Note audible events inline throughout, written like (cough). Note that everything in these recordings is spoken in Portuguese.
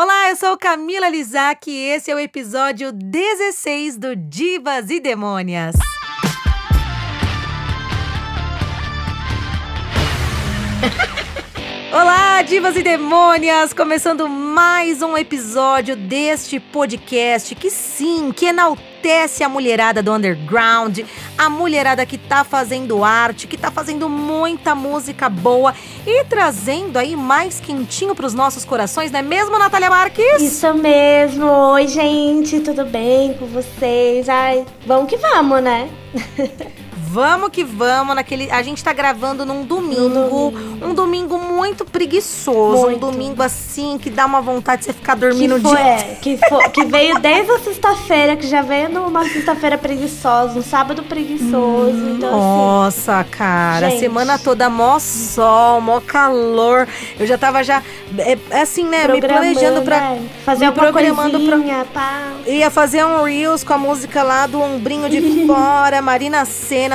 Olá, eu sou Camila Lizac e esse é o episódio 16 do Divas e Demônias. Olá, divas e demônias! Começando mais um episódio deste podcast que sim, que enaltece a mulherada do underground, a mulherada que tá fazendo arte, que tá fazendo muita música boa e trazendo aí mais quentinho pros nossos corações, não é mesmo, Natália Marques? Isso mesmo! Oi, gente, tudo bem com vocês? Ai, vamos que vamos, né? (laughs) Vamos que vamos naquele. A gente tá gravando num domingo, domingo. um domingo muito preguiçoso, muito. um domingo assim que dá uma vontade de você ficar dormindo que foi, dia. É, que, foi, que veio desde a sexta-feira, que já veio numa sexta-feira preguiçosa, um sábado preguiçoso. Hum, então, assim, nossa, assim, cara, gente. semana toda mó sol, mó calor. Eu já tava já é, é assim, né, me planejando pra né? fazer me programando coisinha, pra pá. ia fazer um reels com a música lá do ombrinho de (laughs) fora, Marina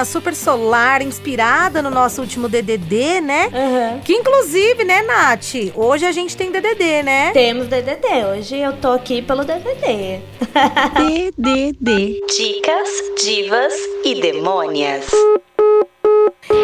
Super solar, inspirada no nosso último DDD, né? Uhum. Que inclusive, né, Nath? Hoje a gente tem DDD, né? Temos DDD. Hoje eu tô aqui pelo DDD. DDD. Dicas, divas e demônias.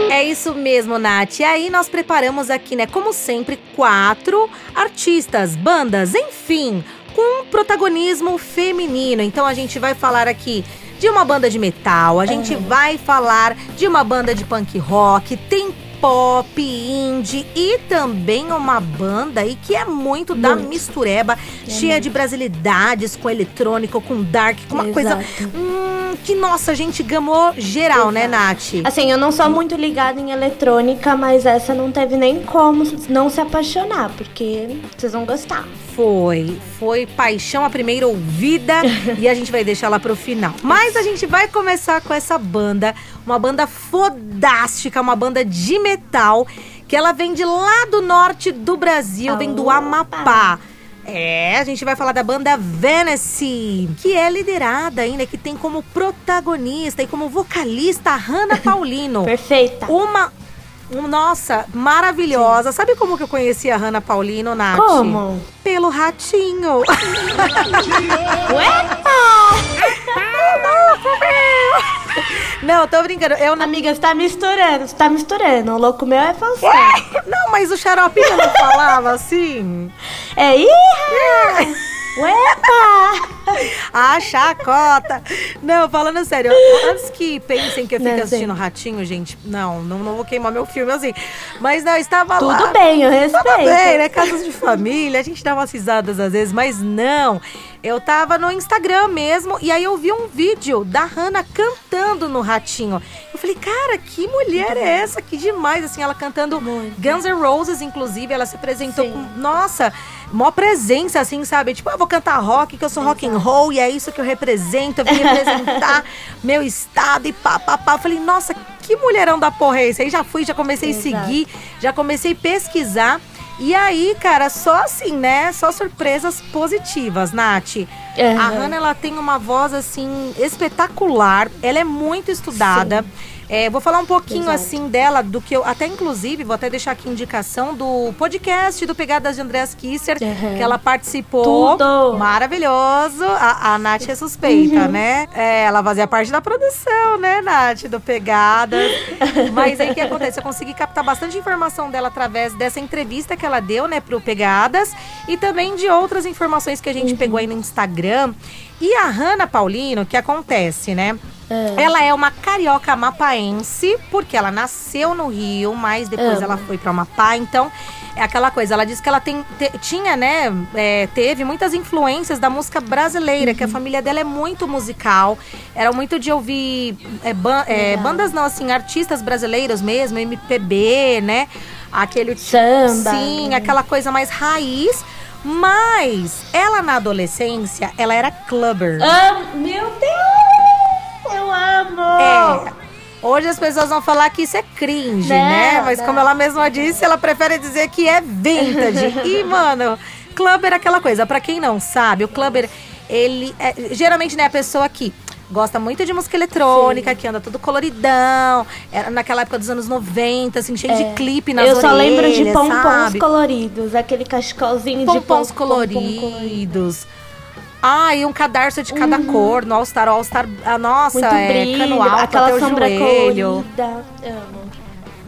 É isso mesmo, Nath. E aí nós preparamos aqui, né, como sempre, quatro artistas, bandas, enfim, com protagonismo feminino. Então a gente vai falar aqui de uma banda de metal, a gente uhum. vai falar de uma banda de punk rock, tem pop, indie e também uma banda aí que é muito, muito. da mistureba, é cheia muito. de brasilidades, com eletrônico, com dark, com uma Exato. coisa hum, que, nossa, a gente gamou geral, né, Exato. né, Nath? Assim, eu não sou muito ligada em eletrônica, mas essa não teve nem como não se apaixonar, porque vocês vão gostar. Foi, foi paixão a primeira ouvida (laughs) e a gente vai deixar ela pro final. Mas a gente vai começar com essa banda, uma banda fodástica, uma banda de metal, que ela vem de lá do norte do Brasil, vem do Amapá. É, a gente vai falar da banda Venice, que é liderada ainda, que tem como protagonista e como vocalista a Hannah Paulino. (laughs) Perfeita. Uma nossa, maravilhosa. Sim. Sabe como que eu conheci a Hannah Paulino, Nath? Como? Pelo ratinho. (laughs) Ué? (laughs) Não, tô brincando. Eu não... Amiga, você tá misturando, você tá misturando. O louco meu é falso. Não, mas o xaropinho não falava assim. É, ih! Uepa! A chacota! Não, falando sério, antes que pensem que eu fico assistindo Ratinho, gente, não, não, não vou queimar meu filme assim. Mas não, estava Tudo lá. Tudo bem, eu respeito. Tudo bem, né? Casas de família, a gente dá umas risadas às vezes, mas não. Eu tava no Instagram mesmo e aí eu vi um vídeo da Hannah cantando no Ratinho. Eu falei, cara, que mulher é essa? Que demais, assim, ela cantando Muito. Guns N' Roses, inclusive, ela se apresentou Sim. com, nossa, mó presença, assim, sabe? Tipo, eu vou cantar rock, que eu sou rock and roll e é isso que eu represento, eu vim representar (laughs) meu estado e pá, pá, pá. Eu falei, nossa, que mulherão da porra é esse? Aí já fui, já comecei Exato. a seguir, já comecei a pesquisar. E aí, cara, só assim, né? Só surpresas positivas, Nath. Uhum. A Hannah, ela tem uma voz, assim, espetacular. Ela é muito estudada. Sim. É, vou falar um pouquinho Exato. assim dela, do que eu. Até inclusive, vou até deixar aqui indicação do podcast do Pegadas de Andreas Kisser, uhum. que ela participou. Tudo. Maravilhoso. A, a Nath é suspeita, uhum. né? É, ela fazia parte da produção, né, Nath? Do Pegadas. (laughs) Mas aí o que acontece? Eu consegui captar bastante informação dela através dessa entrevista que ela deu, né, pro Pegadas. E também de outras informações que a gente uhum. pegou aí no Instagram. E a Hanna Paulino, o que acontece, né? É. Ela é uma carioca mapaense, porque ela nasceu no Rio, mas depois é. ela foi para Amapá. Então, é aquela coisa. Ela disse que ela tem, te, tinha, né? É, teve muitas influências da música brasileira, uhum. que a uhum. família dela é muito musical. Era muito de ouvir é, ban, é, bandas, não, assim, artistas brasileiros mesmo, MPB, né? Aquele. Samba. Sim, aquela coisa mais raiz. Mas ela na adolescência, ela era clubber. Ah, meu Deus! Eu amo! É. Hoje as pessoas vão falar que isso é cringe, não, né? Mas não. como ela mesma disse, ela prefere dizer que é vintage. (laughs) e, mano, clubber é aquela coisa. Para quem não sabe, o clubber, ele é, geralmente né, a pessoa que gosta muito de música eletrônica, que anda tudo coloridão. Era naquela época dos anos 90, assim, cheio de clipe nas É. Eu só lembro de orelhas, pompons sabe? coloridos, aquele cachecolzinho de Pompons pom- pompom coloridos. Ah, e um cadarço de cada cor, no All Star, All Star, a nossa, Uhum. Muito é, brilho, cano alto aquela até sombra joelho. colorida. Amo.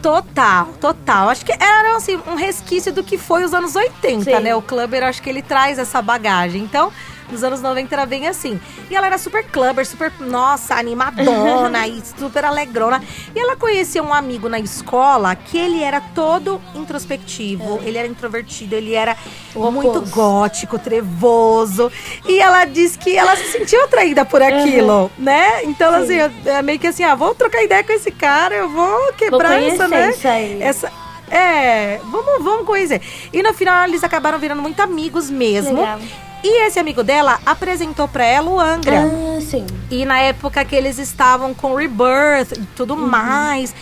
Total, total. Acho que era assim, um resquício do que foi os anos 80, Sim. né? O clubber, acho que ele traz essa bagagem. Então, nos anos 90 era bem assim. E ela era super clubber, super, nossa, animadona (laughs) e super alegrona. E ela conhecia um amigo na escola que ele era todo introspectivo, ele era introvertido, ele era É. O muito oposto. gótico, trevoso. E ela disse que ela se sentiu atraída por aquilo, né? Então, assim, é meio que assim, ah, vou trocar ideia com esse cara, eu vou Vou quebrar essa, conhecer né? isso aí. Essa, é, vamos, vamos conhecer. E no final eles acabaram virando muito amigos mesmo. Legal. E esse amigo dela apresentou pra ela o Angra. Ah, sim. E na época que eles estavam com Rebirth e tudo Uhum. mais.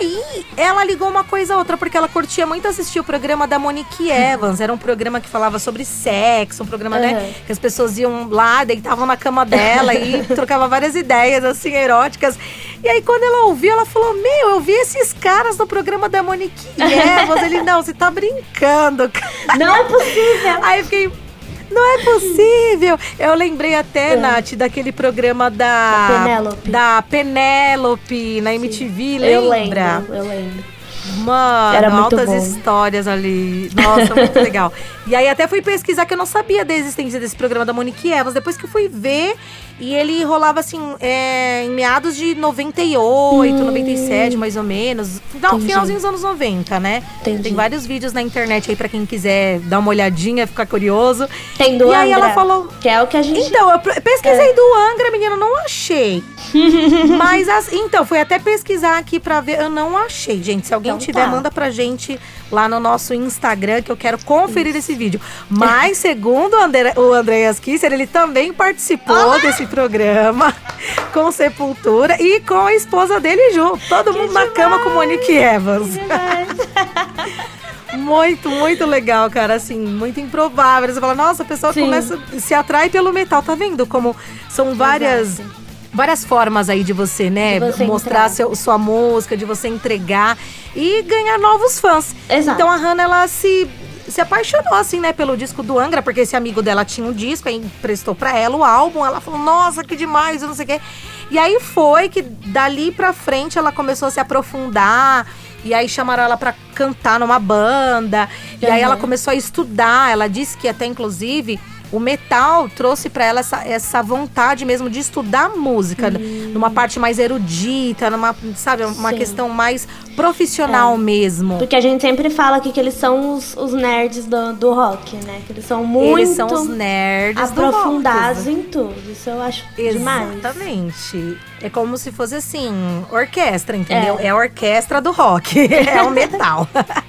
E aí, ela ligou uma coisa a outra, porque ela curtia muito assistir o programa da Monique Evans. Era um programa que falava sobre sexo, um programa, né? Uhum. Que as pessoas iam lá, deitavam na cama dela e (laughs) trocava várias ideias, assim, eróticas. E aí, quando ela ouviu, ela falou: Meu, eu vi esses caras no programa da Monique (laughs) Evans. Ele, não, você tá brincando, cara. Não é possível. Aí eu fiquei. Não é possível! Eu lembrei até, É. Nath, daquele programa da. Da Penélope. Da Penélope na MTV, Eu lembra? lembro, eu lembro. Mano, Era muito altas bom. histórias ali. Nossa, muito (laughs) legal. E aí até fui pesquisar que eu não sabia da existência desse programa da Monique Evans. Depois que eu fui ver, e ele rolava assim, é, em meados de 98, 97, mais ou menos. Final, Hum. Entendi. finalzinho dos anos 90, né? Entendi. Tem vários vídeos na internet aí pra quem quiser dar uma olhadinha, ficar curioso. Tem do E aí Angra, ela falou- Que é o que a gente... Então, eu pre- É. pesquisei do Angra, menina, não achei. (laughs) Mas, as- então, fui até pesquisar aqui pra ver, eu não achei, gente. Se alguém Então tiver, tá. manda pra gente lá no nosso Instagram, que eu quero conferir esse vídeo. Mas, segundo o, André, o Andreas Kisser, ele também participou desse programa (laughs) com Sepultura e com a esposa dele junto. Todo mundo na cama com Monique Evans. (laughs) Muito, muito legal, cara. Assim, muito improvável. Você fala, nossa, a pessoa Sim. começa se atrai pelo metal. Tá vendo como são várias. Exato. Várias formas aí de você, né? De você mostrar seu, sua música, de você entregar e ganhar novos fãs. Exato. Então a Hannah, ela se, se apaixonou, assim, né, pelo disco do Angra, porque esse amigo dela tinha um disco, aí emprestou pra ela o álbum. Ela falou, nossa, que demais, eu não sei o quê. E aí foi que dali pra frente ela começou a se aprofundar. E aí chamaram ela pra cantar numa banda. E aí Uhum. ela começou a estudar. Ela disse que até, inclusive, o metal trouxe pra ela essa, essa vontade mesmo de estudar música, numa parte mais erudita, numa, sabe, uma Hum. Sim. questão mais profissional mesmo. Porque a gente sempre fala aqui que eles são os, os nerds do, do rock, né? Que eles são muito Eles são os nerds do rock. aprofundados em tudo. Isso eu acho demais. Exatamente. É como se fosse assim, orquestra, entendeu? É, a orquestra do rock, (laughs) é o metal.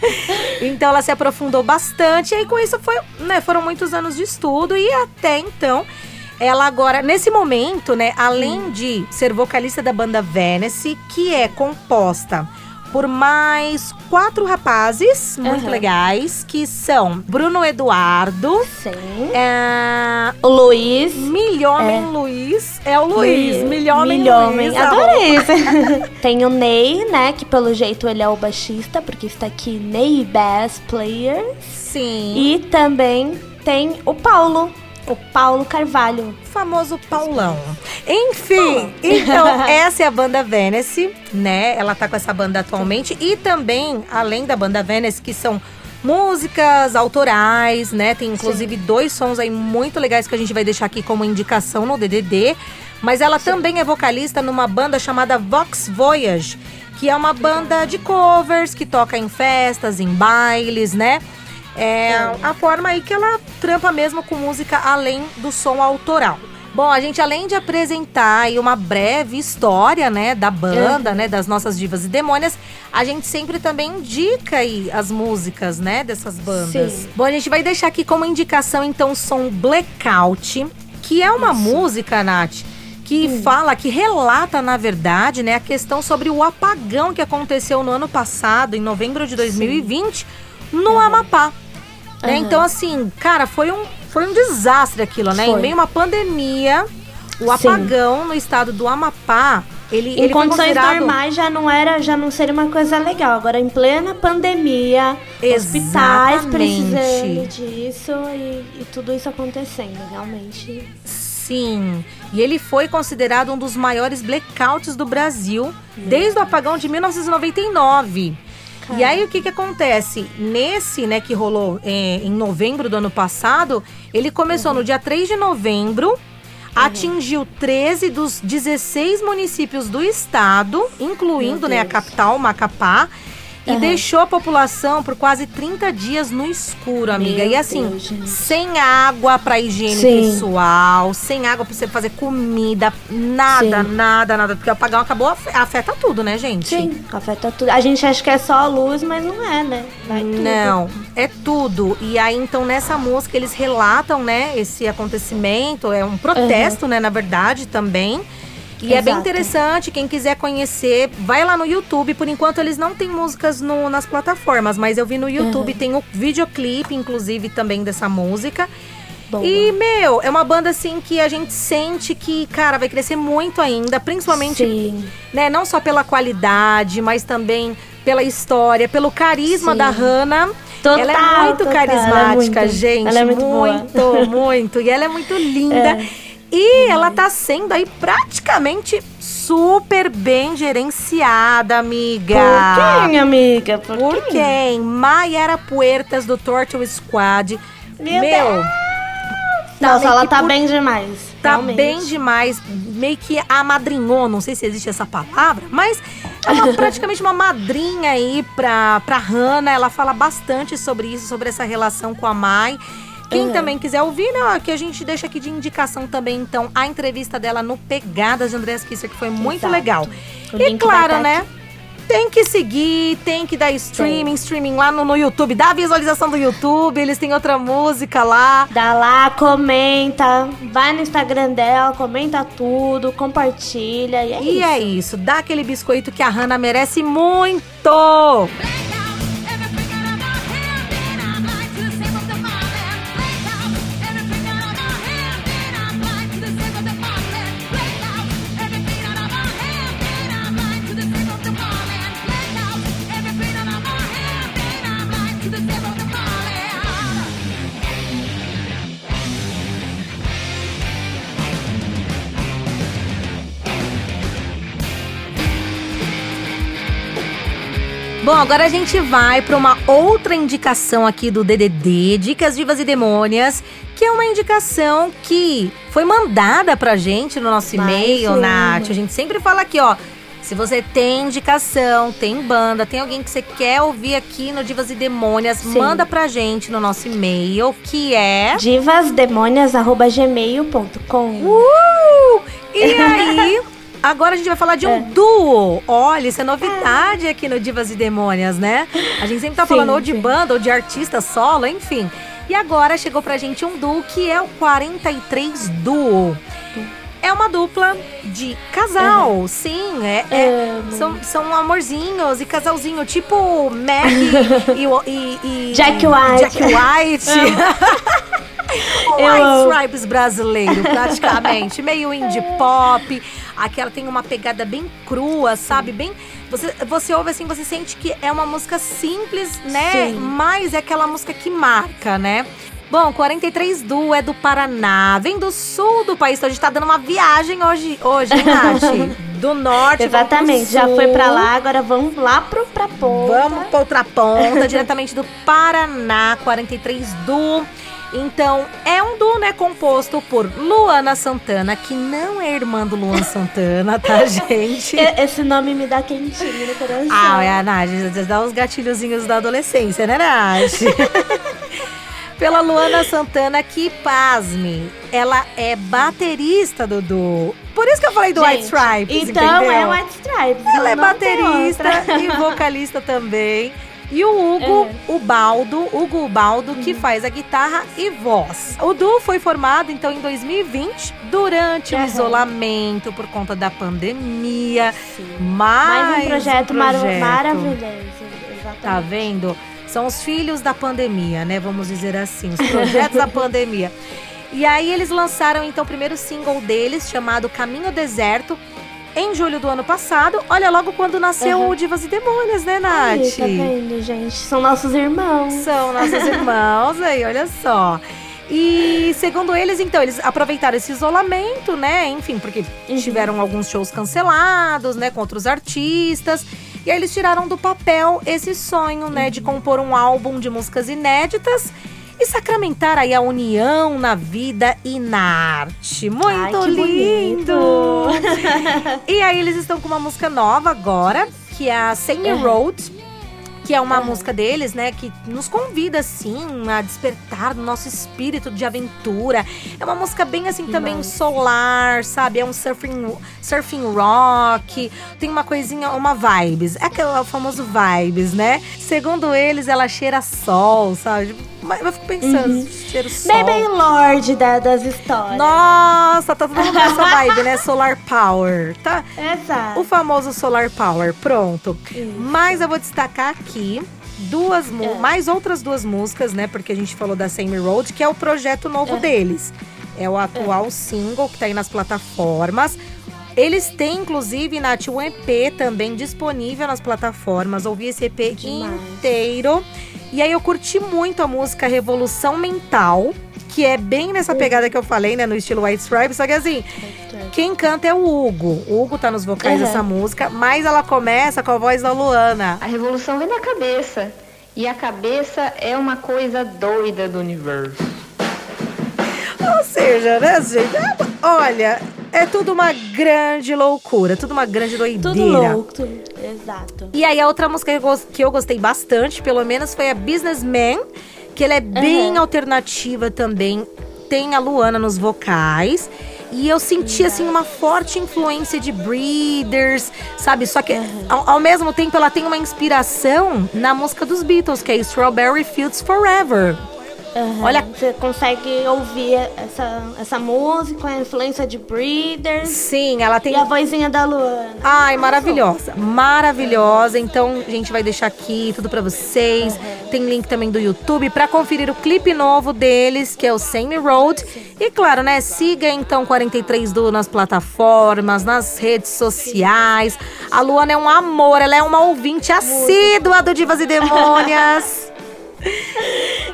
(laughs) então ela se aprofundou bastante e aí com isso foi, né, foram muitos anos de estudo e até então ela agora, nesse momento, né, além de ser vocalista da banda Venice, que é composta por mais quatro rapazes muito Aham. legais, que são Bruno Eduardo, Sim. é, O Luiz. Milhomem Luiz. É o Luiz. Milhomem, Milhomem. Luiz. Adorei isso. (laughs) Tem o Ney, né? Que pelo jeito ele é o baixista, porque está aqui Ney Bass Player. Sim. E também tem o Paulo. O Paulo Carvalho. o famoso Paulão. Enfim, então, (laughs) essa é a banda Venice, né? Ela tá com essa banda atualmente. E também, além da banda Venice, que são músicas autorais, né? Tem inclusive dois sons aí muito legais que a gente vai deixar aqui como indicação no DDD. Mas ela também é vocalista numa banda chamada Vox Voyage, que é uma banda de covers que toca em festas, em bailes, né? É a forma aí que ela trampa mesmo com música além do som autoral. Bom, a gente além de apresentar aí uma breve história, né, da banda, né, das nossas divas e demônias, a gente sempre também indica aí as músicas, né, dessas bandas. Sim. Bom, a gente vai deixar aqui como indicação então o som Blackout, que é uma música, Nath, que fala, que relata, na verdade, né, a questão sobre o apagão que aconteceu no ano passado, em novembro de 2020, no Amapá. Né? Então, assim, cara, foi um, foi um desastre aquilo, né? Em Foi. meio a uma pandemia, o apagão no estado do Amapá, ele, Em ele condições considerado... normais já não era, já não seria uma coisa legal. Agora em plena pandemia, hospitais Exatamente. precisando disso e, e tudo isso acontecendo, realmente. Sim, e ele foi considerado um dos maiores blackouts do Brasil desde o apagão de 1999. E aí o que que acontece? Nesse, né, que rolou é, em novembro do ano passado, ele começou no dia 3 de novembro, atingiu 13 dos 16 municípios do estado, incluindo, né, a capital, Macapá, e Aham. deixou a população por quase 30 dias no escuro, amiga. Meu e assim, Deus, sem água pra higiene Sim. pessoal, sem água pra você fazer comida, nada, Sim. nada, nada. Porque o apagão acabou, afe- afeta tudo, né, gente? Sim, afeta tudo. A gente acha que é só a luz, mas não é, né? Vai tudo. Não, é tudo. E aí, então, nessa música, eles relatam, né, esse acontecimento. É um protesto, né, na verdade, também. E é bem Exato. interessante, quem quiser conhecer, vai lá no YouTube. Por enquanto, eles não têm músicas no- nas plataformas, mas eu vi no YouTube, tem o videoclipe, inclusive, também dessa música. Boa. E, meu, é uma banda assim que a gente sente que, cara, vai crescer muito ainda, principalmente, Sim. né, não só pela qualidade, mas também pela história, pelo carisma Sim. da Hannah. Total, ela é muito total, carismática, ela é muito- gente. ela é muito boa. muito, muito. E ela é muito (laughs) linda. É. E ela tá sendo aí praticamente super bem gerenciada, amiga. Por quem, amiga? Por, Por quem? Mayara Puertas do Turtle Squad. Meu Meu, Nossa, meio ela que tá por- bem demais. Tá realmente. bem demais, meio que amadrinhou, não sei se existe essa palavra, mas é uma- (laughs) praticamente uma madrinha aí pra, pra Hannah. Ela fala bastante sobre isso, sobre essa relação com a Mai. Quem Uhum. também quiser ouvir, né, que a gente deixa aqui de indicação também, então, a entrevista dela no Pegadas de Andreas Kisser, que foi muito Exato. legal. O E vai claro, tá né? Tem que seguir, tem que dar streaming, streaming lá no, no YouTube, dá a visualização do YouTube, eles têm outra música lá. Dá lá, comenta, vai no Instagram dela, comenta tudo, compartilha e é E isso. é isso, dá aquele biscoito que a Hannah merece muito! Agora a gente vai para uma outra indicação aqui do DDD, Dicas Divas e Demônias, que é uma indicação que foi mandada pra gente no nosso e-mail. Nath. A gente sempre fala aqui, ó. Se você tem indicação, tem banda, tem alguém que você quer ouvir aqui no Divas e Demônias, Sim. manda pra gente no nosso e-mail, que é. Divasdemônias.gmail.com Uh! E aí, (laughs) agora a gente vai falar de um É. duo. Olha, isso é novidade aqui no Divas e Demônias, né? A gente sempre tá Sim, falando ou de sim. banda ou de artista solo, enfim. E agora chegou pra gente um duo que é o 43 Duo. É uma dupla de casal, sim. É, é- Amo. são, são amorzinhos e casalzinho, tipo Maggie (laughs) e, e- e- Jack White. Jack White. (laughs) White. Stripes brasileiro, praticamente. (laughs) Meio indie pop. Aquela tem uma pegada bem crua, sabe? Bem. Você, você ouve assim, você sente que é uma música simples, né? Sim. Mas é aquela música que marca, né? Bom, 43 Du é do Paraná, vem do sul do país. Então a gente tá dando uma viagem hoje, hoje hein, Nath? (laughs) Do norte, Exatamente, já foi pra lá, agora vamos lá pro, pra ponta. Vamos pra outra ponta, (laughs) diretamente do Paraná, 43 Du. Então, é um duo, né, composto por Luana Santana, que não é irmã do Luan Santana, tá, (laughs) gente? Esse nome me dá quentinho no coração. Ah, é a Nath, dá os gatilhozinhos da adolescência, né, Nath? (laughs) Pela Luana Santana, que, pasme, ela é baterista do duo. Por isso que eu falei do White Gente, Stripes, Então entendeu? é White Stripes. Ela é baterista e vocalista também. (laughs) E o Hugo, É. o Baldo, Hugo Baldo, que faz a guitarra e voz. O duo foi formado, então, em 2020, durante o Aham. isolamento por conta da pandemia. Sim. Mais, Mais um projeto, mar- projeto. maravilhoso. Exatamente. Tá vendo? São os filhos da pandemia, né? Vamos dizer assim, os projetos da (laughs) pandemia. E aí eles lançaram então o primeiro single deles, chamado Caminho Deserto, em julho do ano passado. Olha, logo quando nasceu Uhum. o Divas e Demônios, né, Nath? Aí, tá vendo, gente? São nossos irmãos. São nossos (laughs) irmãos aí, olha só. E segundo eles, então, eles aproveitaram esse isolamento, né? Enfim, porque Uhum. tiveram alguns shows cancelados, né, com outros artistas. E aí eles tiraram do papel esse sonho, né, de compor um álbum de músicas inéditas e sacramentar aí a união na vida e na arte. Muito Ai, lindo! (laughs) E aí eles estão com uma música nova agora, que é a Same Uhum. Road. Que é uma Uhum. música deles, né? Que nos convida, assim, a despertar do nosso espírito de aventura. É uma música bem, assim, também Demais. solar, sabe? É um surfing, surfing rock. Tem uma coisinha, uma vibes. É aquele famoso vibes, né? Segundo eles, ela cheira sol, sabe? Mas eu fico pensando, Uhum. cheiro sol. Bem, bem lorde da- das histórias. Nossa, tá todo mundo nessa (laughs) vibe, né? Solar Power. Tá, Exato. o famoso Solar Power, pronto. Isso. Mas eu vou destacar aqui duas, mu- É. mais outras duas músicas, né? Porque a gente falou da Same Road, que é o projeto novo É. deles. É o atual single que tá aí nas plataformas. Eles têm, inclusive, Nath, um EP também disponível nas plataformas. Ouvi esse EP Demais. inteiro. E aí eu curti muito a música Revolução Mental, que é bem nessa pegada que eu falei, né? No estilo White Stripes. Só que assim, quem canta é o Hugo. O Hugo tá nos vocais Uhum. dessa música, mas ela começa com a voz da Luana. A revolução vem da cabeça. E a cabeça é uma coisa doida do universo. Ou seja, né, gente? É- olha, é tudo uma grande loucura, tudo uma grande doideira. Tudo louco. tudo- Exato. E aí a outra música que eu gos- que eu gostei bastante, pelo menos, foi a Businessman, que ela é bem Uhum. alternativa também. Tem a Luana nos vocais. E eu senti, assim, uma forte influência de Breeders, sabe? Só que, ao, ao mesmo tempo, ela tem uma inspiração na música dos Beatles, que é Strawberry Fields Forever. Aham. Olha- Você consegue ouvir essa, essa música, a influência de Breeders Sim, ela tem e a vozinha da Luana. Ai, maravilhosa. Maravilhosa. Então, a gente vai deixar aqui tudo pra vocês. Tem link também do YouTube pra conferir o clipe novo deles, que é o Same Road. E claro, né, siga então 43 do nas plataformas, nas redes sociais. A Luana é um amor, ela é uma ouvinte assídua do Divas e Demônias.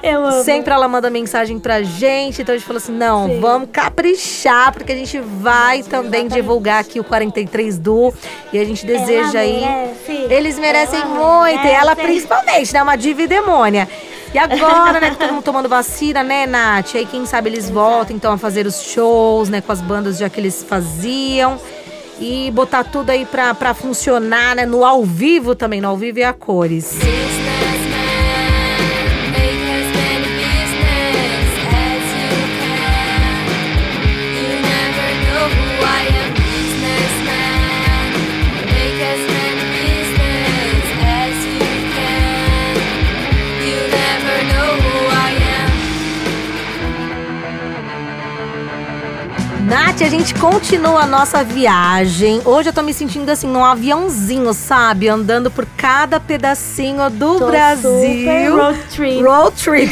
Eu amo. Sempre ela manda mensagem pra gente, então a gente falou assim: não, Sim. vamos caprichar, porque a gente vai também exatamente. divulgar aqui o 43 Du e a gente deseja Ela aí. merece. Eles merecem Ela muito, e ela merece. principalmente, né? Uma diva e demônia. E agora, né, que todo mundo tomando vacina, né, Nath? Aí quem sabe eles voltam então a fazer os shows, né, com as bandas já que eles faziam. E botar tudo aí pra, pra funcionar, né? No ao vivo também, no ao vivo e a cores. Nath, a gente continua a nossa viagem. Hoje eu tô me sentindo assim, num aviãozinho, sabe? Andando por cada pedacinho do Tô Brasil. road trip. Road trip.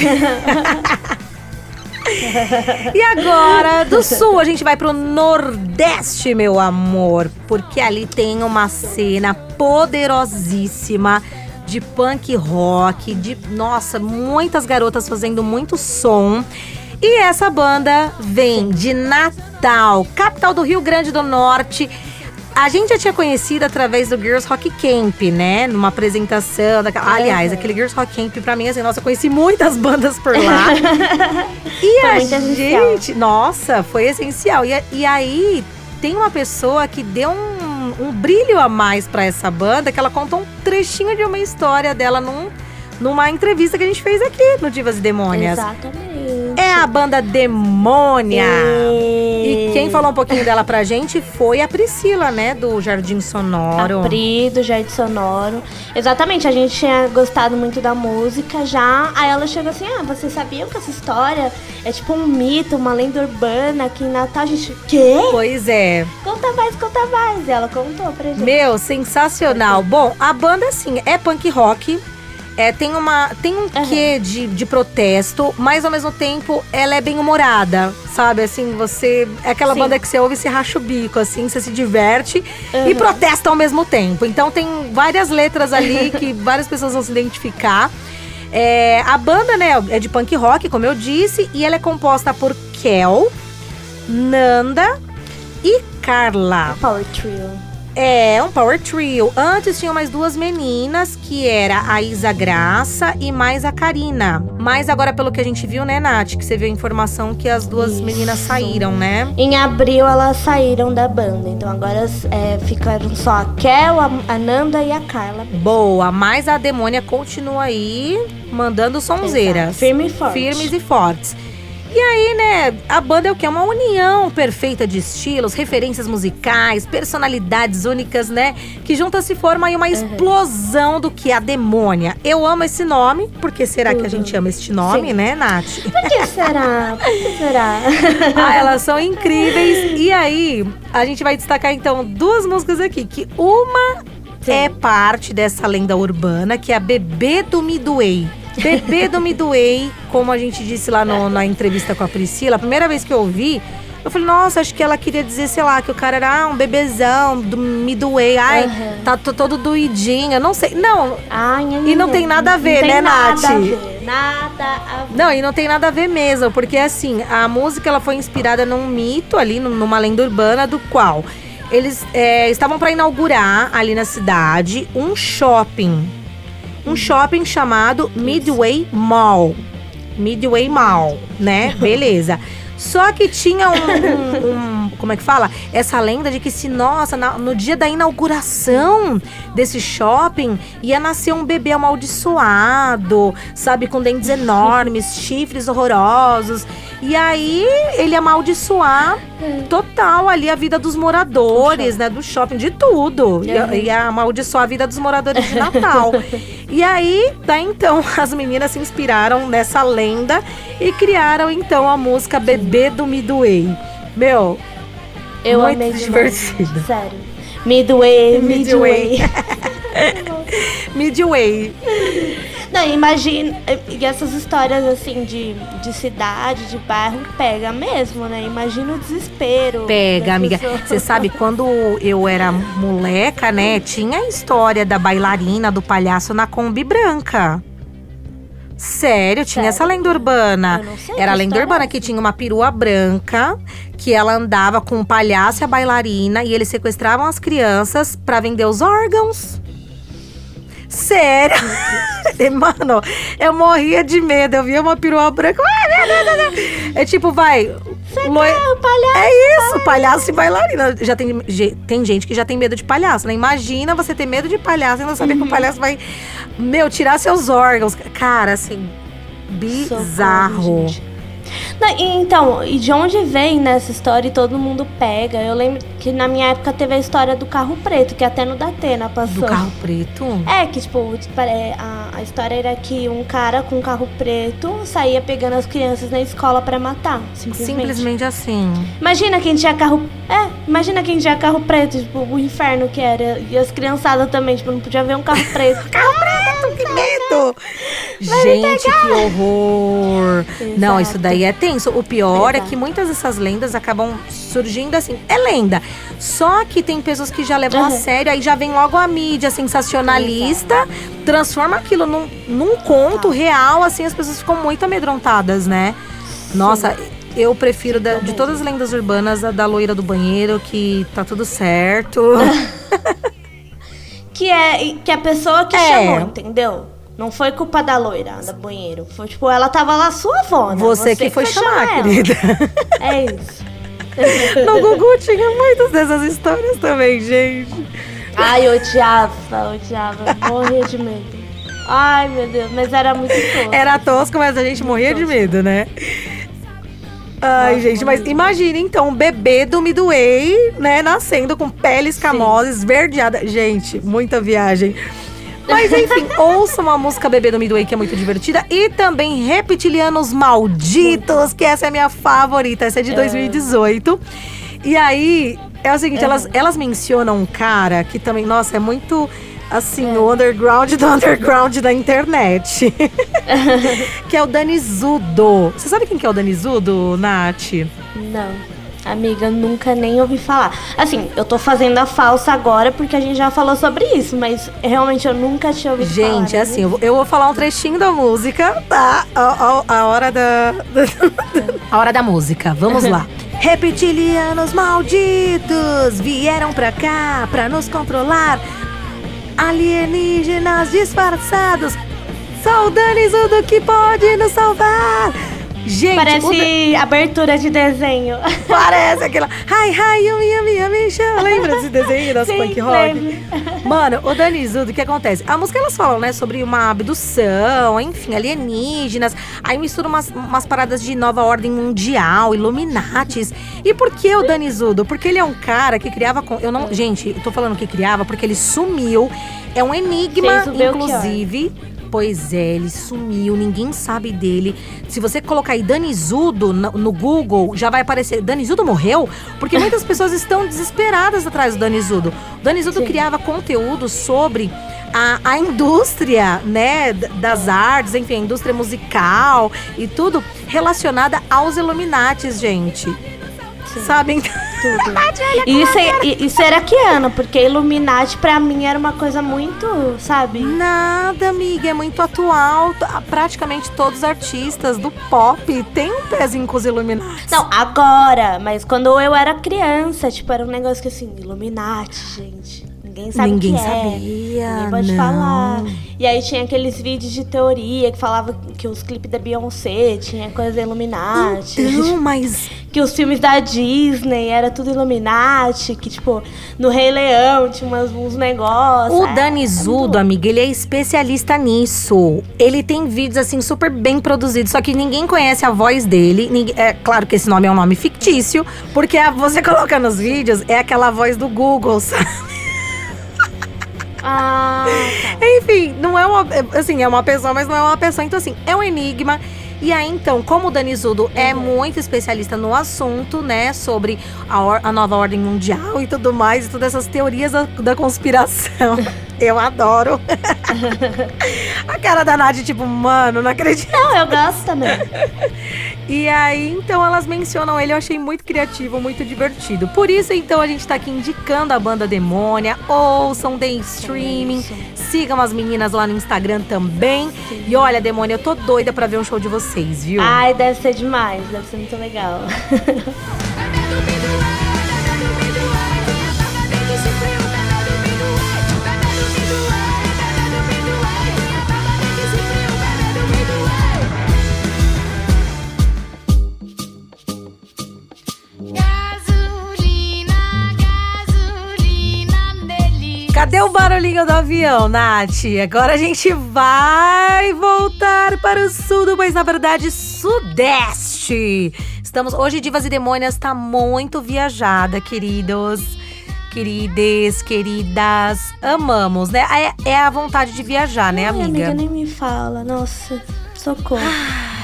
e agora, do sul, a gente vai pro Nordeste, meu amor. Porque ali tem uma cena poderosíssima de punk rock, de, nossa, muitas garotas fazendo muito som. E essa banda vem de Natal, capital do Rio Grande do Norte. A gente já tinha conhecido através do Girls Rock Camp, né? Numa apresentação. Daquela... Aliás, aquele Girls Rock Camp, pra mim, assim, nossa, eu conheci muitas (laughs) bandas por lá. (laughs) e Foi a essencial. gente. Nossa, foi essencial. E, e aí, tem uma pessoa que deu um, um brilho a mais pra essa banda, que ela conta um trechinho de uma história dela num, numa entrevista que a gente fez aqui no Divas e Demônias. Exatamente. É a banda Demônia. E quem falou um pouquinho dela pra gente foi a Priscila, né? Do Jardim Sonoro. A Pri, do Jardim Sonoro. Exatamente, a gente tinha gostado muito da música já. Aí ela chegou assim: Ah, vocês sabiam que essa história é tipo um mito, uma lenda urbana aqui em Natal? A gente, quê? Pois é. Conta mais, conta mais. E ela contou pra gente. Meu, sensacional. Bom, a banda, assim, é punk rock. É, tem uma tem um quê de, de protesto, mas ao mesmo tempo ela é bem humorada, sabe? Assim, você é aquela Sim. banda que você ouve e se racha o bico, assim, você se diverte e Uhum. protesta ao mesmo tempo. Então tem várias letras ali (laughs) que várias pessoas vão se identificar. É, a banda, né, é de punk rock, como eu disse, e ela é composta por Kel, Nanda e Carla. Power Trio. É, um power trio. Antes tinham mais duas meninas, que era a Isa Graça e mais a Karina. Mas agora, pelo que a gente viu, né, Nath? Que você viu a informação que as duas Isso. meninas saíram, né? Em abril elas saíram da banda, então agora é, ficaram só a Kel, a, Nanda e a Carla. Boa, mas a demônia continua aí mandando sonzeira. Exato. Firme e forte. Firmes e fortes. E aí, né, a banda é o que? É uma união perfeita de estilos, referências musicais, personalidades únicas, né? Que juntas se forma aí uma explosão do que é a demônia. Eu amo esse nome, porque será que a Tudo. gente ama este nome, Sim. né, Nath? Por que será? Por que será? (laughs) ah, elas são incríveis. E aí, a gente vai destacar então duas músicas aqui, que uma Sim. é parte dessa lenda urbana, que é a Bebê do Midway. Bebê do Midway, como a gente disse lá no- na entrevista com a Priscila, a primeira vez que eu ouvi, eu falei, nossa, acho que ela queria dizer, sei lá, que o cara era ah, um bebezão do Midway. Ai, Aham. tá to- todo doidinho. Não sei. Não, Ai, E não tem nada a ver, né, nada Nath? A ver, nada a ver. Não, e não tem nada a ver mesmo, porque assim, a música ela foi inspirada num mito ali, num- numa lenda urbana, do qual eles é, estavam para inaugurar ali na cidade um shopping. Um shopping chamado Midway Mall. Midway Mall, né? Beleza. Só que tinha um, um- um- Como é que fala? Essa lenda de que se, nossa, na- no dia da inauguração desse shopping ia nascer um bebê amaldiçoado, sabe? Com dentes enormes, (laughs) chifres horrorosos. E aí ele amaldiçoar total ali a vida dos moradores, né? Do shopping, de tudo. Ia, Uhum. ia amaldiçoar a vida dos moradores de Natal. (laughs) e aí, daí então, (laughs) as meninas se inspiraram nessa lenda e criaram então a música Bebê do Midway. Meu, Eu Muito amei demais. divertida. Sério. Midway, Midway. Midway. Não, imagina. E essas histórias assim de, de cidade, de bairro, pega mesmo, né? Imagina o desespero. Pega, amiga. Você sabe, quando eu era moleca, né? Tinha a história da bailarina, do palhaço na Kombi branca. Sério, tinha Sério? essa lenda urbana. Eu não sei Era a lenda urbana que tinha uma perua branca, que ela andava com o palhaço e a bailarina, e eles sequestravam as crianças pra vender os órgãos. Sério? (laughs) Mano, eu morria de medo. Eu via uma perua branca. É tipo, vai. Loi- o palhaço. É isso, palhaço e bailarina. Já tem, tem gente que já tem medo de palhaço, né? Imagina você ter medo de palhaço e não saber que o palhaço vai, meu, tirar seus órgãos. Cara, assim, bizarro. Socorro, então, e de onde vem nessa história e todo mundo pega? Eu lembro que na minha época teve a história do carro preto, que até no Datena passou. Do carro preto? É, que tipo, é, a, história era que um cara com um carro preto saía pegando as crianças na escola pra matar. Simplesmente. Simplesmente assim. Imagina quem tinha carro. É, imagina quem tinha carro preto, tipo, o inferno que era. E as criançadas também, tipo, não podia ver um carro (laughs) preto. carro preto! Que medo! Gente, que horror! Não, isso Exato. Daí é tenso. O pior é que muitas dessas lendas acabam surgindo assim. É lenda. Só que tem pessoas que já levam a Uhum. sério, aí já vem logo a mídia sensacionalista, transforma aquilo num, num conto real, assim, as pessoas ficam muito amedrontadas, né? Nossa, eu prefiro da- de todas as lendas urbanas a da loira do banheiro, que tá tudo certo. (laughs) Que é que a pessoa que É. chamou, entendeu? Não foi culpa da loira da banheiro. Foi tipo, ela tava lá suavona. Você, que foi chamar, ela. querida. É isso. (laughs) No Gugu tinha muitas dessas histórias também, gente. Ai, eu odiava, odiava. Morria de medo. Ai, meu Deus, mas era muito tosco. Era tosco, mas a gente morria de medo, né? Ai, Nossa, gente, mas imagine então um bebê do Midway, né, nascendo com pele escamosa, esverdeada. Gente, muita viagem. Mas enfim, ouçam a música Bebê do Midway, que é muito divertida. E também Reptilianos Malditos, que essa é a minha favorita. Essa é de 2018. E aí, é o seguinte, elas, elas mencionam um cara que também, nossa, é muito assim, o underground do (laughs) underground da internet. (laughs) que é o Danizudo. Você sabe quem que é o Danizudo, Nath? Não. Amiga, nunca nem ouvi falar. Assim, eu tô fazendo a falsa agora porque a gente já falou sobre isso, mas realmente eu nunca tinha ouvido Gente, falar. é assim, eu vou, eu vou falar um trechinho da música, tá? A, a- a hora da. a hora da música. Vamos lá. (laughs) Reptilianos malditos vieram pra cá pra nos controlar. Alienígenas disfarçados. Só o Danizudo que pode nos salvar. Gente, Parece abertura de desenho. (laughs) Parece aquela. Hi, hi, yumi, yumi, yumi, show. Lembra desse desenho das Sim, punk rock? lembro. (laughs) Mano, o Danizudo, o que acontece? A música elas falam, né, sobre uma abdução, enfim, alienígenas. Aí mistura umas, umas paradas de nova ordem mundial, Illuminatis. E por que o Danizudo? Porque ele é um cara que criava. com- Eu não. Gente, eu tô falando que criava porque ele sumiu. É um enigma, inclusive. Pois é, ele sumiu, ninguém sabe dele. Se você colocar aí Danizudo no, no Google, já vai aparecer. Danizudo morreu? Porque muitas (laughs) pessoas estão desesperadas atrás do Danizudo. O Danizudo Sim. criava conteúdo sobre a, a indústria, né, das artes, enfim, a indústria musical e tudo relacionada aos Illuminates, gente. Sabem? Tudo. (laughs) E isso, é- e- isso era que ano? Porque Illuminati pra mim era uma coisa muito, sabe? Nada, amiga, é muito atual. T- Praticamente todos os artistas do pop têm um pezinho com os Illuminates. Não, agora, mas quando eu era criança, tipo, era um negócio que assim, Illuminati, gente. Ninguém sabe Ninguém o que é. sabia, Ninguém pode não. falar. E aí tinha aqueles vídeos de teoria que falava que os clipes da Beyoncé tinha coisa Illuminati. Então, (laughs) mas que os filmes da Disney era tudo Illuminati, que tipo, no Rei Leão tinha umas, uns negócios. o É, Danizudo, amiga, ele é especialista nisso. Ele tem vídeos assim super bem produzidos, só que ninguém conhece a voz dele. Ninguém- é claro que esse nome é um nome fictício, porque a- você (laughs) coloca nos vídeos é aquela voz do Google, sabe? Ah, tá. Enfim, não é uma. é, Assim, é uma pessoa, mas não é uma pessoa. Então, assim, é um enigma. E aí, então, como o Danizudo é muito especialista no assunto, né? Sobre a, a nova ordem mundial e tudo mais, e todas essas teorias da, da conspiração. (laughs) Eu adoro. a cara da Nath, tipo, mano, não acredito. Não, eu gosto também. E aí, então, elas mencionam ele, eu achei muito criativo, muito divertido. Por isso, então, a gente tá aqui indicando a banda Demônia. Ouçam, deem streaming. Sigam as meninas lá no Instagram também. E olha, Demônia, eu tô doida pra ver um show de vocês, viu? Ai, deve ser demais, deve ser muito legal. (laughs) Cadê o barulhinho do avião, Nath? Agora a gente vai voltar para o sul do país, na verdade, sudeste. Estamos hoje Divas e Demônias tá muito viajada, queridos. Querides, queridas, amamos, né? É, é a vontade de viajar, né, Ai, amiga? amiga, nem me fala. Nossa, socorro.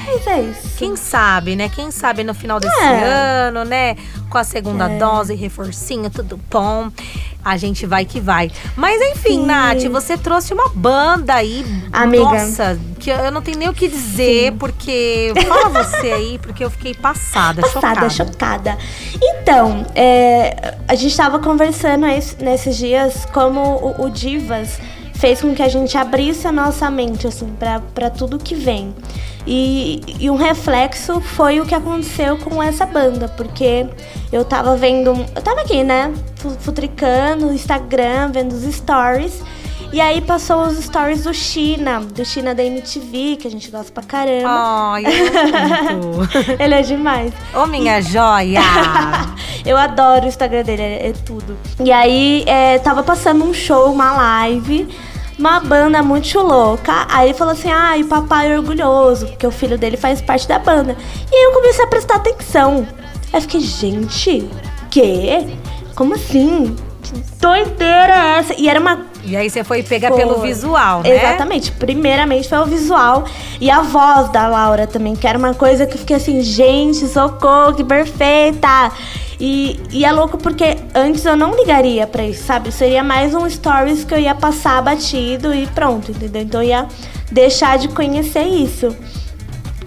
Mas é isso. Quem sabe, né? Quem sabe no final desse É. ano, né? Com a segunda dose, reforcinho, tudo bom. A gente vai que vai. Mas enfim, Sim. Nath, você trouxe uma banda aí. Amiga. Nossa, que eu não tenho nem o que dizer, porque. Fala você aí, porque eu fiquei passada, Passada, chocada. chocada. Então, é, a gente tava conversando es- nesses dias como o, o Divas fez com que a gente abrisse a nossa mente, assim, pra, pra tudo que vem. E, e um reflexo foi o que aconteceu com essa banda, porque eu tava vendo. Eu tava aqui, né? fu- Futricando no Instagram, vendo os stories. E aí passou os stories do China, do China da MTV, que a gente gosta pra caramba. Ai, (laughs) muito. Ele é demais. Ô, minha joia! (laughs) Eu adoro o Instagram dele, é, é tudo. E aí, é, tava passando um show, uma live, uma banda muito louca. Aí ele falou assim: ai, papai é orgulhoso, porque o filho dele faz parte da banda. E aí eu comecei a prestar atenção. Aí eu fiquei, gente, quê? Como assim? Que doideira é essa? E era uma E aí você foi pegar Foi. pelo visual, né? Exatamente. Primeiramente foi o visual e a voz da Laura também, que era uma coisa que eu fiquei assim, gente, socorro, que perfeita! E, e é louco porque antes eu não ligaria pra isso, sabe? Seria mais um stories que eu ia passar batido e pronto, entendeu? Então eu ia deixar de conhecer isso.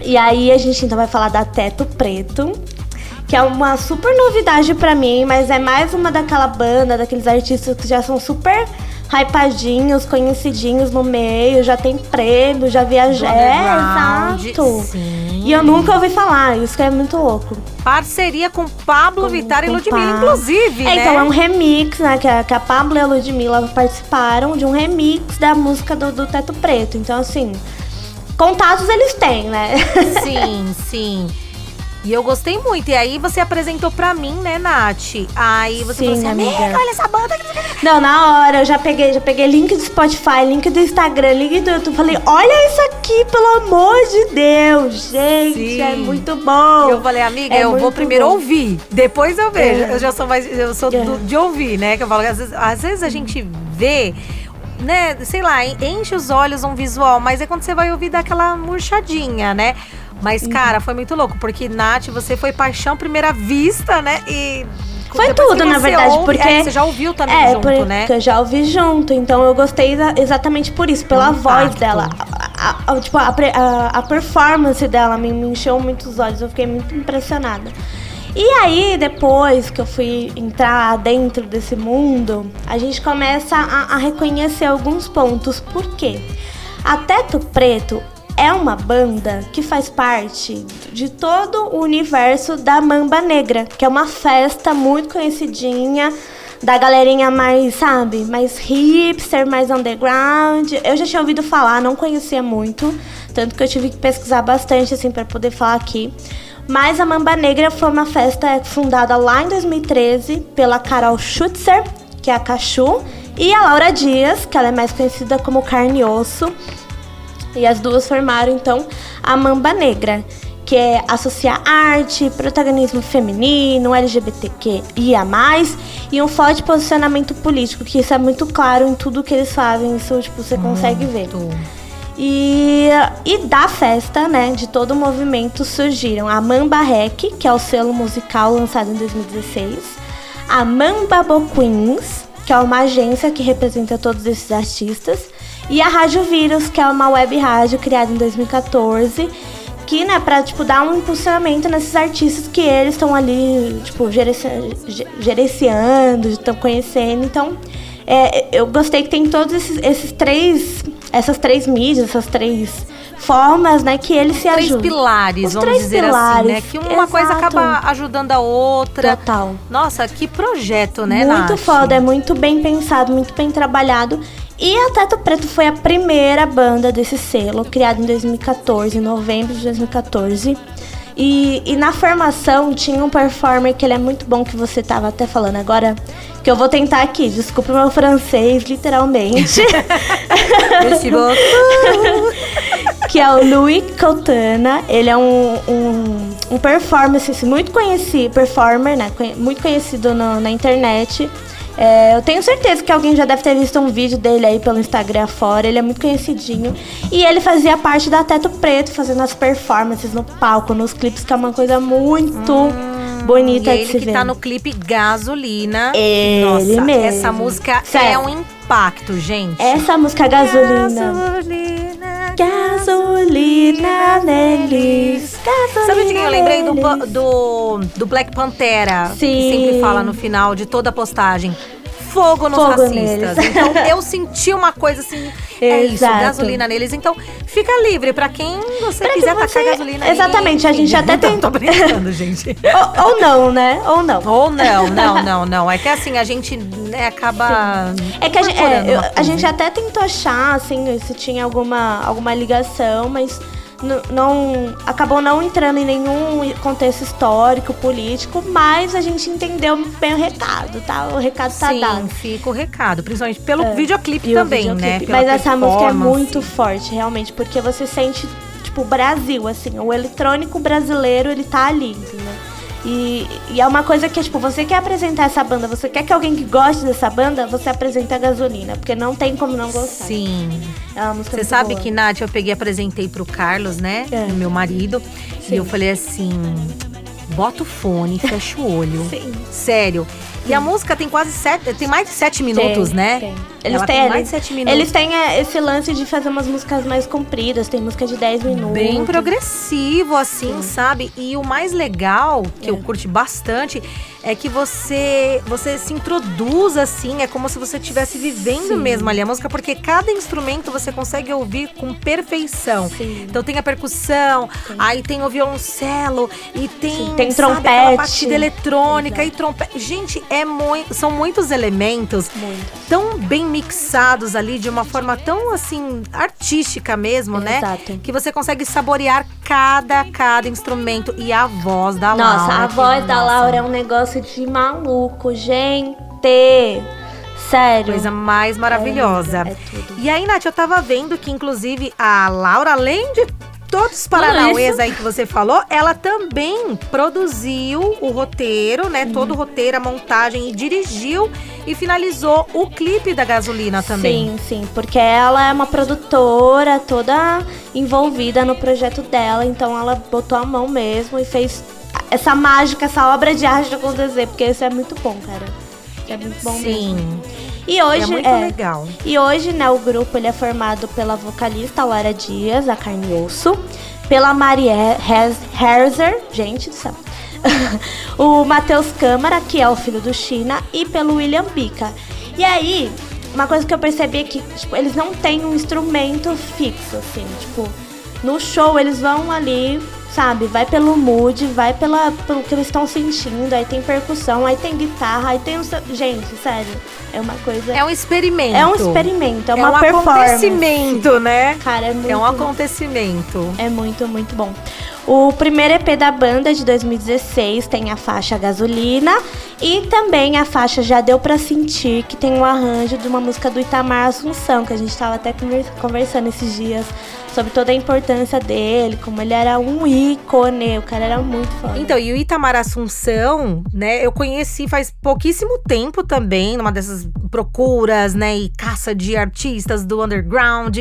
E aí a gente então vai falar da Teto Preto, que é uma super novidade pra mim, mas é mais uma daquela banda, daqueles artistas que já são super hypadinhos, conhecidinhos no meio, já tem prêmio, já viajou. É, exato. sim. E eu nunca ouvi falar, isso que é muito louco. Parceria com Pablo Vittar e Com Ludmilla, Pablo. inclusive, É, né? então é um remix, né? Que a, que a Pablo e a Ludmilla participaram de um remix da música do, do Teto Preto. Então, assim, contatos eles têm, né? Sim, sim. E eu gostei muito. E aí você apresentou pra mim, né, Nath? Aí você Sim, falou assim, amiga, amiga. olha essa banda. Não, na hora eu já peguei, já peguei link do Spotify, link do Instagram, link do YouTube. Falei, olha isso aqui, pelo amor de Deus, gente, Sim. é muito bom. Eu falei, amiga, É eu vou primeiro bom. ouvir, depois eu vejo. É. Eu já sou mais. Eu sou É. do- de ouvir, né? Que eu falo às vezes, às vezes a gente vê. Né, sei lá, en- enche os olhos um visual, mas é quando você vai ouvir daquela murchadinha, né? Mas, Uhum. cara, foi muito louco, porque, Nath, você foi paixão à primeira vista, né? E. Foi depois tudo, na verdade, ouve- porque- é, você já ouviu também É, junto, porque né? eu já ouvi junto, então eu gostei exa- exatamente por isso, pela Um voz dela. A, a- a- tipo, a- a performance dela me, me encheu muito os olhos, eu fiquei muito impressionada. E aí, depois que eu fui entrar dentro desse mundo, a gente começa a, a reconhecer alguns pontos. Por quê? A Teto Preto é uma banda que faz parte de todo o universo da Mamba Negra, que é uma festa muito conhecidinha da galerinha mais, sabe, mais hipster, mais underground. Eu já tinha ouvido falar, não conhecia muito, tanto que eu tive que pesquisar bastante assim para poder falar aqui. Mas a Mamba Negra foi uma festa fundada lá em 2013 pela Carol Schutzer, que é a Cachu, e a Laura Dias, que ela é mais conhecida como Carne e Osso. E as duas formaram então a Mamba Negra, que é associar arte, protagonismo feminino, LGBTQIA+, e um forte posicionamento político, que isso é muito claro em tudo que eles fazem, isso tipo, você consegue ver. E, e da festa, né, de todo o movimento surgiram a Mamba Rec, que é o selo musical lançado em 2016, a Mamba Bo Queens, que é uma agência que representa todos esses artistas, e a Rádio Vírus, que é uma web rádio criada em 2014, que, né, pra, tipo, dar um impulsionamento nesses artistas que eles estão ali, tipo, gerenci- ge- gerenciando, estão conhecendo. Então, é, eu gostei que tem todos esses, esses três, essas três mídias, essas três formas, né, que eles se Três ajudam. pilares, Os vamos três dizer assim, pilares, né? Que uma coisa exato. acaba ajudando a outra. Total. Nossa, que projeto, né, muito Nath? foda, é muito bem pensado, muito bem trabalhado. E a Teto Preto foi a primeira banda desse selo, criada em 2014, em novembro de 2014. E, e na formação tinha um performer que ele é muito bom, que você tava até falando agora, que eu vou tentar aqui, desculpa o meu francês, literalmente. (laughs) Esse que é o Louis Cautana. Ele é um, um, um performance assim, muito conhecido, performer, né? Muito conhecido no- na internet. É, eu tenho certeza que alguém já deve ter visto um vídeo dele aí pelo Instagram fora. Ele é muito conhecidinho. E ele fazia parte da Teto Preto, fazendo as performances no palco, nos clipes, que é uma coisa muito bonita e de ele que tá no clipe Gasolina. Ele Nossa, mesmo. essa música é Sério. um impacto, gente. Essa música Gasolina. Gasolina. Gasolina neles. Gasolina Sabe de quem eu lembrei do, do, do Black Pantera? Que Sim. sempre fala no final de toda postagem. Fogo nos Fogo racistas. neles. Então (laughs) eu senti uma coisa assim. É isso, gasolina neles. Então fica livre pra quem você Pra quiser tacar você- gasolina. aí, Exatamente, a enfim. gente até Não, tem- Tô brincando, (laughs) gente. ou, ou não, né? Ou não. Ou não, não, não, não. É que assim, a gente né, acaba. É que a gente, é, eu- a gente até tentou achar, assim, se tinha alguma, alguma ligação, mas não acabou não entrando em nenhum contexto histórico, político, mas a gente entendeu bem o recado, tá? O recado tá Sim, dado. fica o recado. Principalmente pelo videoclipe É. E o também, né? videoclipe. Pela Mas essa música é muito forte, realmente, porque você sente, tipo, o Brasil, assim, o eletrônico brasileiro, ele tá ali, entendeu? E, e é uma coisa que, tipo, você quer apresentar essa banda, você quer que alguém que goste dessa banda, você apresenta a gasolina, porque não tem como não gostar. Sim. É uma música Você sabe boa. que, Nath, eu peguei e apresentei pro Carlos, né? É. Meu marido. Sim. E eu falei assim. bota o fone, fecha o olho. Sim. Sério. E a música tem quase sete, tem mais de sete minutos, Tem, né? tem. Eles Ela têm, tem mais de sete minutos. eles têm é, esse lance de fazer umas músicas mais compridas, tem música de 10 minutos. Bem progressivo, assim, sabe? E o mais legal, que eu É. curti bastante, é que você você se introduz assim, é como se você estivesse vivendo Sim. mesmo ali a música, porque cada instrumento você consegue ouvir com perfeição. Sim. Então tem a percussão, aí tem o violoncelo e tem, Sim, tem sabe, trompete. batida eletrônica Exato. e trompete. Gente, é muito, são muitos elementos Muito. tão bem mixados ali de uma forma tão assim artística mesmo, né? Exato. Que você consegue saborear cada cada instrumento e a voz da Nossa, Laura. a que, voz da nossa, Laura é um negócio de maluco, gente. Sério. coisa mais maravilhosa. É tudo. E aí, Nath, eu tava vendo que inclusive a Laura, além de todos os paranauês aí que você falou, ela também produziu o roteiro, né? Todo o roteiro, a montagem e dirigiu e finalizou o clipe da gasolina também. Sim, sim, porque ela é uma produtora toda envolvida no projeto dela, então ela botou a mão mesmo e fez essa mágica, essa obra de arte acontecer, porque isso é muito bom, cara. Isso é muito bom mesmo. Sim. E hoje é muito legal. E hoje, né, o grupo ele é formado pela vocalista Laura Dias, a carne osso, pela Marie Herzer, gente do céu, (laughs) o Matheus Câmara, que é o filho do China, e pelo William Bica. E aí, uma coisa que eu percebi é que tipo, eles não têm um instrumento fixo, assim, tipo, no show eles vão ali, sabe, vai pelo mood, vai pela, pelo que eles estão sentindo, aí tem percussão, aí tem guitarra, aí tem o seu... Gente, sério, é uma coisa... É um experimento. É um experimento, é É uma um performance. acontecimento, né? Cara, é muito, É um acontecimento. é muito, muito bom. O primeiro EP da banda de 2016 tem a faixa Gasolina e também a faixa Já Deu Pra Sentir, que tem um arranjo de uma música do Itamar Assunção, que a gente tava até conver- conversando esses dias sobre toda a importância dele, como ele era um ícone, o cara era muito foda. Então, e o Itamar Assunção, né? Eu conheci faz pouquíssimo tempo também, numa dessas procuras, né? E caça de artistas do underground.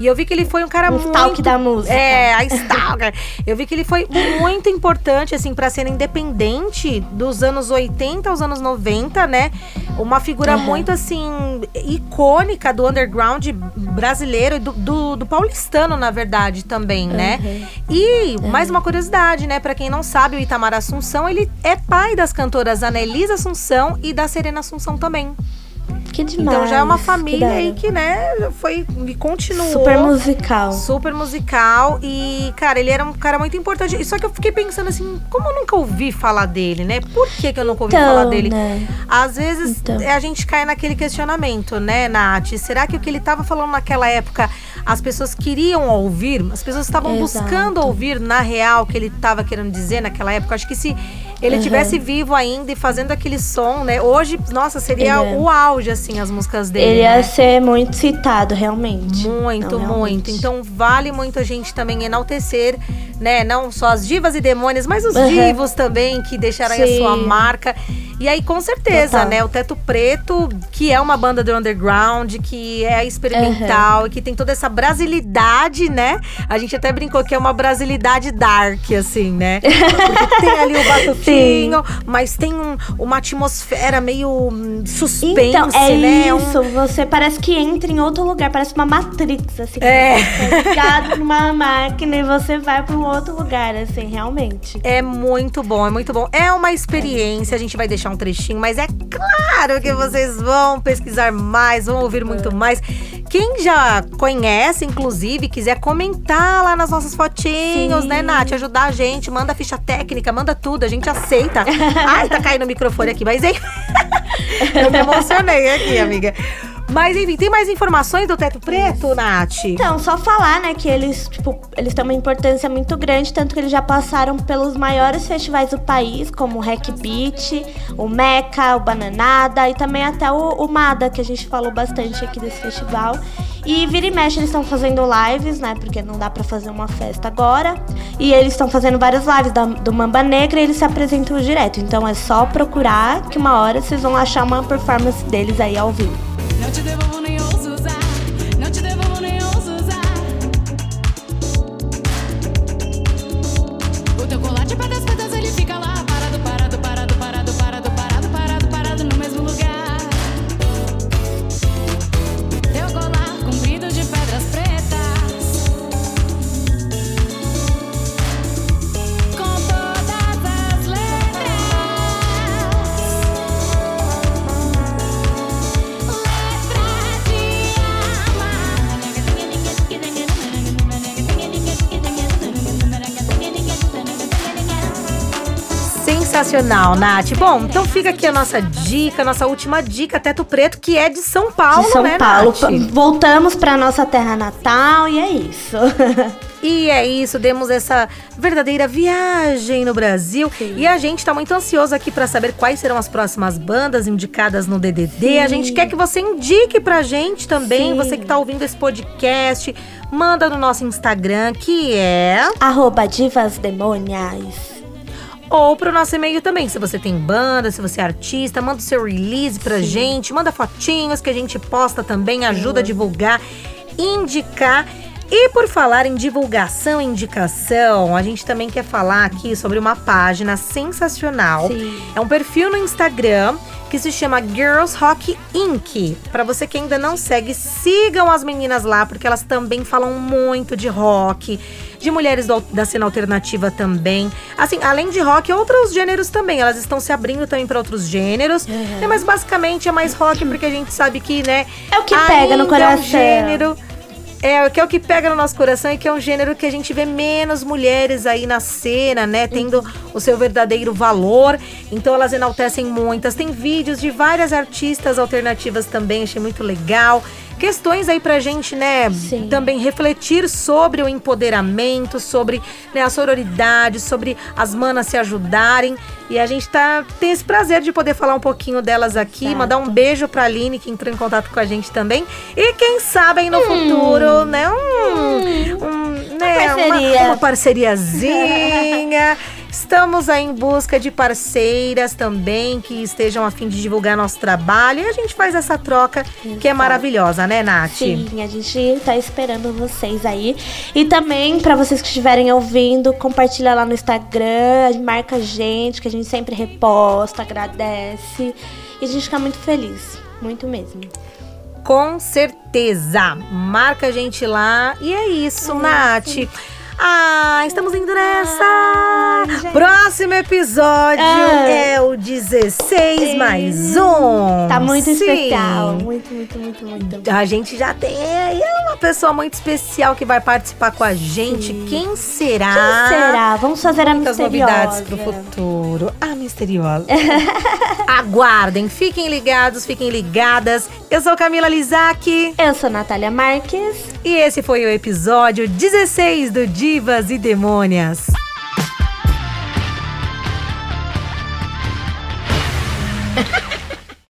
E eu vi que ele foi um cara Um muito. stalk da música. É, a stalker. eu vi que ele foi muito importante, assim, pra cena independente dos anos 80 aos anos 90, né? Uma figura Aham. muito, assim, icônica do underground brasileiro e do, do, do paulistano, na verdade, também, né? Uhum. E mais uma curiosidade, né? Pra quem não sabe, o Itamar Assunção, ele é pai das cantoras Anelisa Assunção e da Serena Assunção também. Que demais. então já é uma que família hora. aí que, né, foi e continuou. Super musical. Super musical e, cara, ele era um cara muito importante. Só que eu fiquei pensando assim, como eu nunca ouvi falar dele, né? Por que, que eu nunca ouvi Então, falar dele? né? Às vezes Então. é, a gente cai naquele questionamento, né, Nath? Será que o que ele estava falando naquela época as pessoas queriam ouvir? As pessoas estavam buscando ouvir na real o que ele estava querendo dizer naquela época? Acho que se ele Uhum. tivesse vivo ainda e fazendo aquele som, né? Hoje, nossa, seria Ele é. o auge, assim, as músicas dele. Ele ia né? ser muito citado, realmente. Muito, Não, muito. realmente. Então vale muito a gente também enaltecer, né? Não só as divas e demônios, mas os Uhum. divos também que deixaram aí a sua marca. E aí, com certeza, Total. né? O Teto Preto, que é uma banda do underground, que é experimental e que tem toda essa brasilidade, né? A gente até brincou que é uma brasilidade dark, assim, né? (laughs) Porque tem ali o batutinho, mas tem um- uma atmosfera meio hum, suspense, Então, é né? Um- isso. Você parece que entra em outro lugar. Parece uma Matrix, assim. É. Você numa máquina e você vai pra um outro lugar, assim, realmente. É muito bom, é muito bom. É uma experiência, a gente vai deixar um trechinho, mas é claro que vocês vão pesquisar mais, vão ouvir muito mais. Quem já conhece, inclusive, quiser comentar lá nas nossas fotinhos, Sim. né, Nath? Ajudar a gente, manda ficha técnica, manda tudo, a gente aceita. (laughs) Ai, tá caindo o microfone aqui, mas hein? (laughs) Eu me emocionei aqui, amiga. Mas enfim, tem mais informações do Teto Preto, Nath? Então, só falar, né, que eles, tipo, eles têm uma importância muito grande, tanto que eles já passaram pelos maiores festivais do país, como o Hack Beat, o Meca, o Bananada e também até o, o Mada, que a gente falou bastante aqui desse festival. E vira e mexe, eles estão fazendo lives, né, porque não dá pra fazer uma festa agora. E eles estão fazendo várias lives da- do Mamba Negra e eles se apresentam direto. Então é só procurar que uma hora vocês vão achar uma performance deles aí ao vivo. Não te devolvo Sensacional, Nath. Bom, então fica aqui a nossa dica, a nossa última dica, Teto Preto, que é de São Paulo, de São né, Paulo. Nath? Voltamos pra nossa terra natal e é isso. (laughs) E é isso, demos essa verdadeira viagem no Brasil. E a gente tá muito ansioso aqui pra saber quais serão as próximas bandas indicadas no DDD. A gente quer que você indique pra gente também, Sim. você que tá ouvindo esse podcast, manda no nosso Instagram, que é Arroba Divas Ou pro nosso e-mail também. Se você tem banda, se você é artista, manda o seu release pra gente, manda fotinhos que a gente posta também, ajuda a divulgar, indicar. E por falar em divulgação e indicação, a gente também quer falar aqui sobre uma página sensacional. Sim. É um perfil no Instagram que se chama Girls Rock Inc. Para você que ainda não segue, sigam as meninas lá, porque elas também falam muito de rock, de mulheres do- da cena alternativa também. Assim, além de rock, outros gêneros também. Elas estão se abrindo também para outros gêneros. né, mas basicamente é mais rock, porque a gente sabe que, né? É o que pega no ainda É um coração. gênero. É, que é o que pega no nosso coração e que é um gênero que a gente vê menos mulheres aí na cena, né? Tendo o seu verdadeiro valor. Então elas enaltecem muitas. Tem vídeos de várias artistas alternativas também, achei muito legal. Questões aí pra gente, né? Sim. Também refletir sobre o empoderamento, sobre né, a sororidade, sobre as manas se ajudarem. E a gente tá, tem esse prazer de poder falar um pouquinho delas aqui. Exato. Mandar um beijo pra Aline, que entrou em contato com a gente também. E quem sabe no futuro, né? Um, um, né, parceria. uma, uma parceriazinha. (laughs) Estamos aí em busca de parceiras também que estejam a fim de divulgar nosso trabalho. E a gente faz essa troca que é maravilhosa, né, Nath? Sim, a gente tá esperando vocês aí. E também, pra vocês que estiverem ouvindo, compartilha lá no Instagram, marca a gente, que a gente sempre reposta, agradece. E a gente fica muito feliz. Muito mesmo. Com certeza. Marca a gente lá. E é isso, Nath. Ah, estamos indo nessa! Ai. Próximo episódio Ah. é o 16 mais um. Tá muito Sim. especial. Muito, muito, muito, muito. A gente já tem aí uma pessoa muito especial que vai participar com a gente. Sim. Quem será? Quem será? Vamos fazer Muitas a misteriosa. novidades pro futuro. A misteriosa. (laughs) Aguardem, fiquem ligados, fiquem ligadas. Eu sou Camila Lizac. Eu sou Natália Marques. E esse foi o episódio 16 do Divas e Demônias. (laughs)